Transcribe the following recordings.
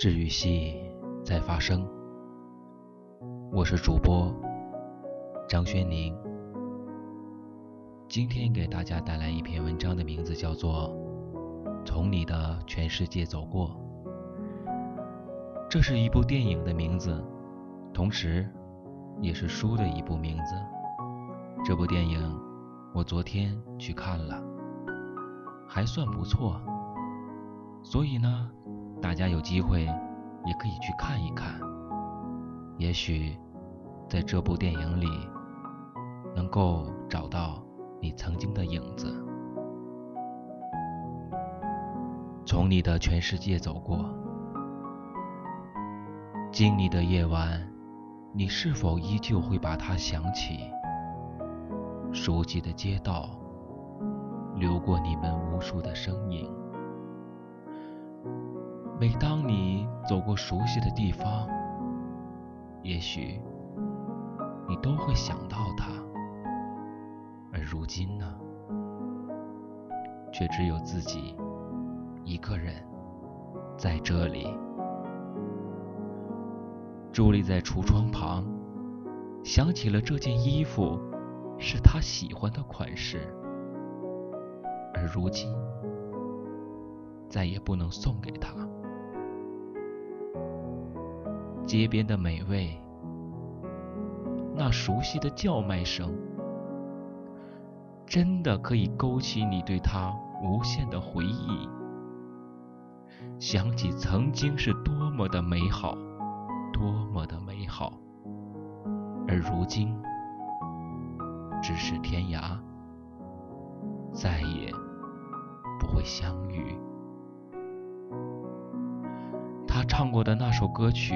治愈系在发生，我是主播张轩宁。今天给大家带来一篇文章，的名字叫做《从你的全世界走过》。这是一部电影的名字，同时也是书的一部名字。这部电影我昨天去看了，还算不错。所以呢，大家有机会也可以去看一看，也许在这部电影里能够找到你曾经的影子。从你的全世界走过，经历的夜晚，你是否依旧会把它想起？熟悉的街道，流过你们无数的身影。每当你走过熟悉的地方，也许你都会想到他，而如今呢，却只有自己一个人在这里，伫立在橱窗旁，想起了这件衣服是他喜欢的款式，而如今再也不能送给他。街边的美味，那熟悉的叫卖声，真的可以勾起你对他无限的回忆。想起曾经是多么的美好，多么的美好，而如今咫尺天涯，再也不会相遇。他唱过的那首歌曲。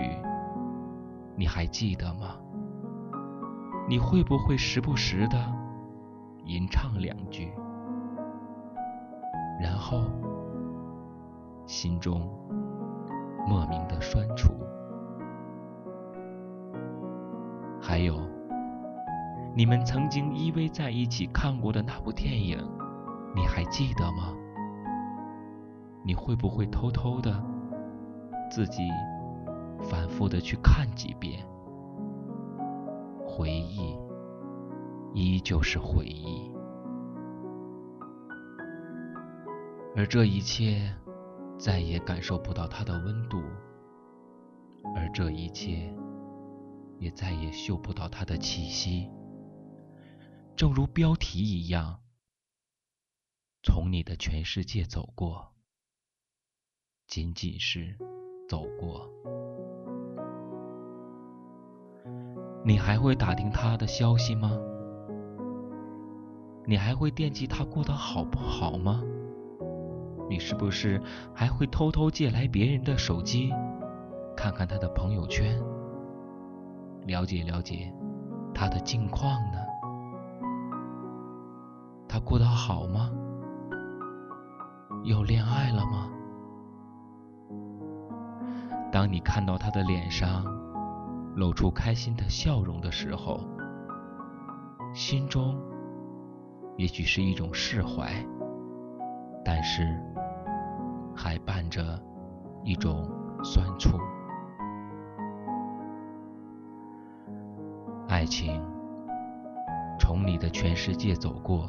你还记得吗？你会不会时不时的吟唱两句，然后心中莫名的酸楚？还有，你们曾经依偎在一起看过的那部电影，你还记得吗？你会不会偷偷的自己？反复的去看几遍，回忆依旧是回忆，而这一切再也感受不到它的温度，而这一切也再也嗅不到它的气息。正如标题一样，从你的全世界走过，仅仅是走过。你还会打听他的消息吗？你还会惦记他过得好不好吗？你是不是还会偷偷借来别人的手机，看看他的朋友圈，了解了解他的近况呢？他过得好吗？有恋爱了吗？当你看到他的脸上，露出开心的笑容的时候，心中也许是一种释怀，但是还伴着一种酸楚。爱情从你的全世界走过，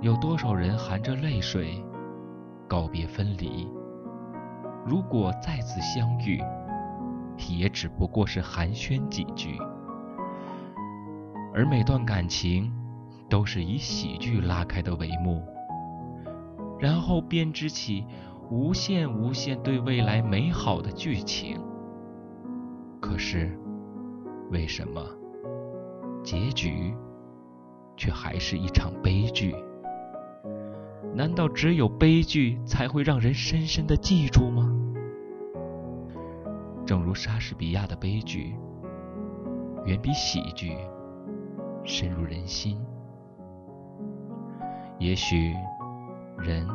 有多少人含着泪水告别分离？如果再次相遇。也只不过是寒暄几句，而每段感情都是以喜剧拉开的帷幕，然后编织起无限无限对未来美好的剧情。可是，为什么结局却还是一场悲剧？难道只有悲剧才会让人深深的记住吗？正如莎士比亚的悲剧，远比喜剧深入人心。也许，人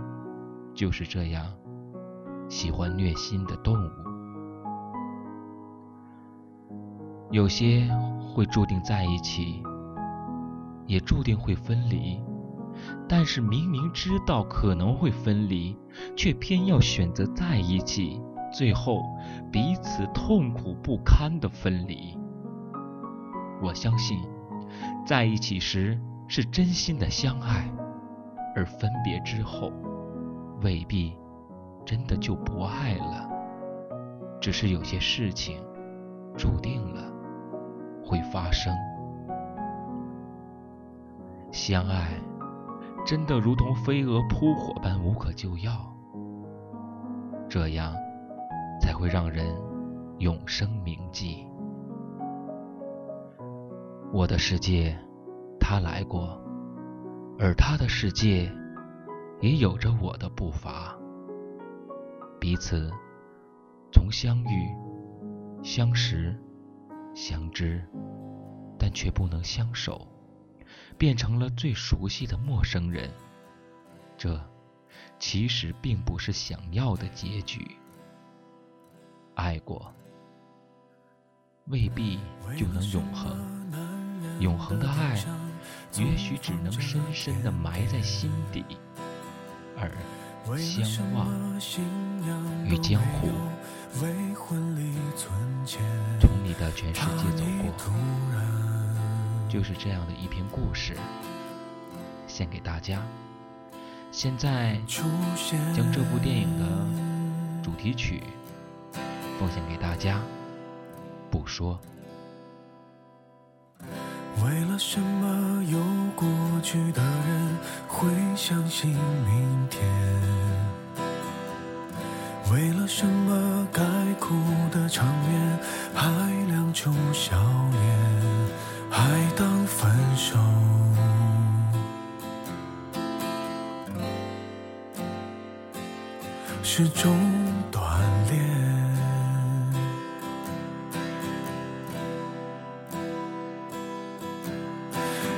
就是这样喜欢虐心的动物。有些会注定在一起，也注定会分离。但是明明知道可能会分离，却偏要选择在一起。最后彼此痛苦不堪的分离。我相信，在一起时是真心的相爱，而分别之后，未必真的就不爱了。只是有些事情注定了会发生。相爱真的如同飞蛾扑火般无可救药，这样才会让人永生铭记。我的世界，他来过，而他的世界也有着我的步伐。彼此从相遇、相识、相知，但却不能相守，变成了最熟悉的陌生人。这其实并不是想要的结局。爱过，未必就能永恒。永恒的爱，也许只能深深的埋在心底，而相忘于江湖。从你的全世界走过，就是这样的一篇故事，献给大家。现在将这部电影的主题曲奉献给大家，不说。为了什么有过去的人会相信明天？为了什么该哭的场面还亮出笑脸，还当分手？始终。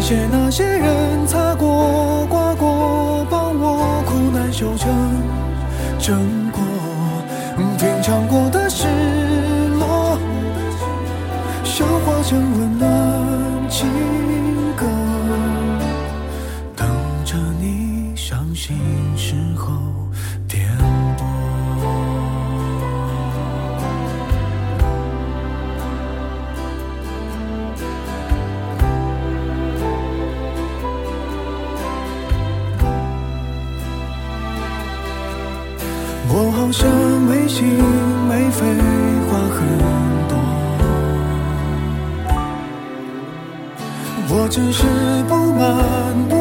感谢那些人擦过、刮过，帮我苦难修成正果。品尝过的失落，消化成温暖像没心没肺，话很多。我只是不满不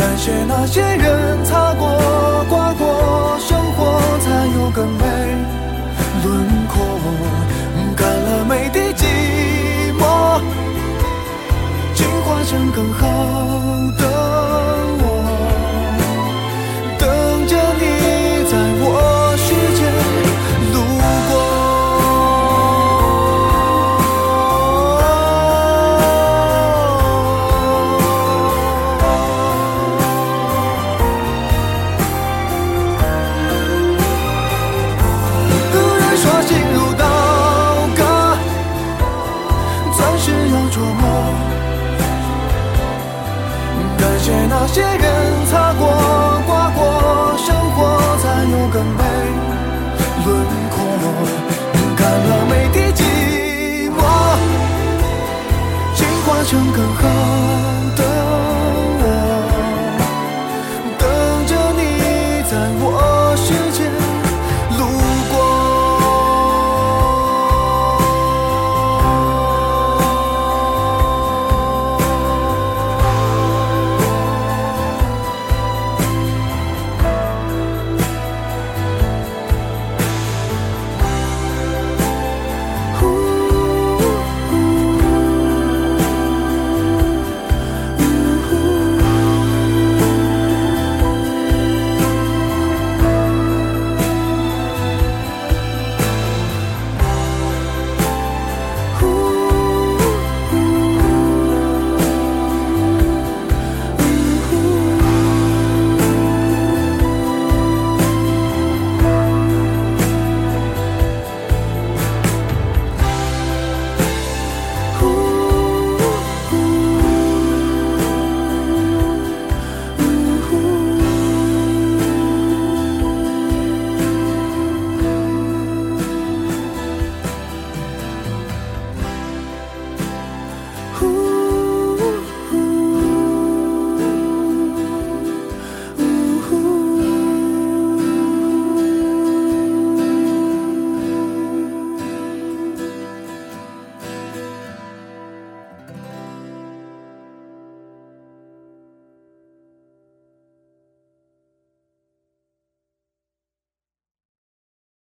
感谢那些人擦过刮过生活才有更美轮廓。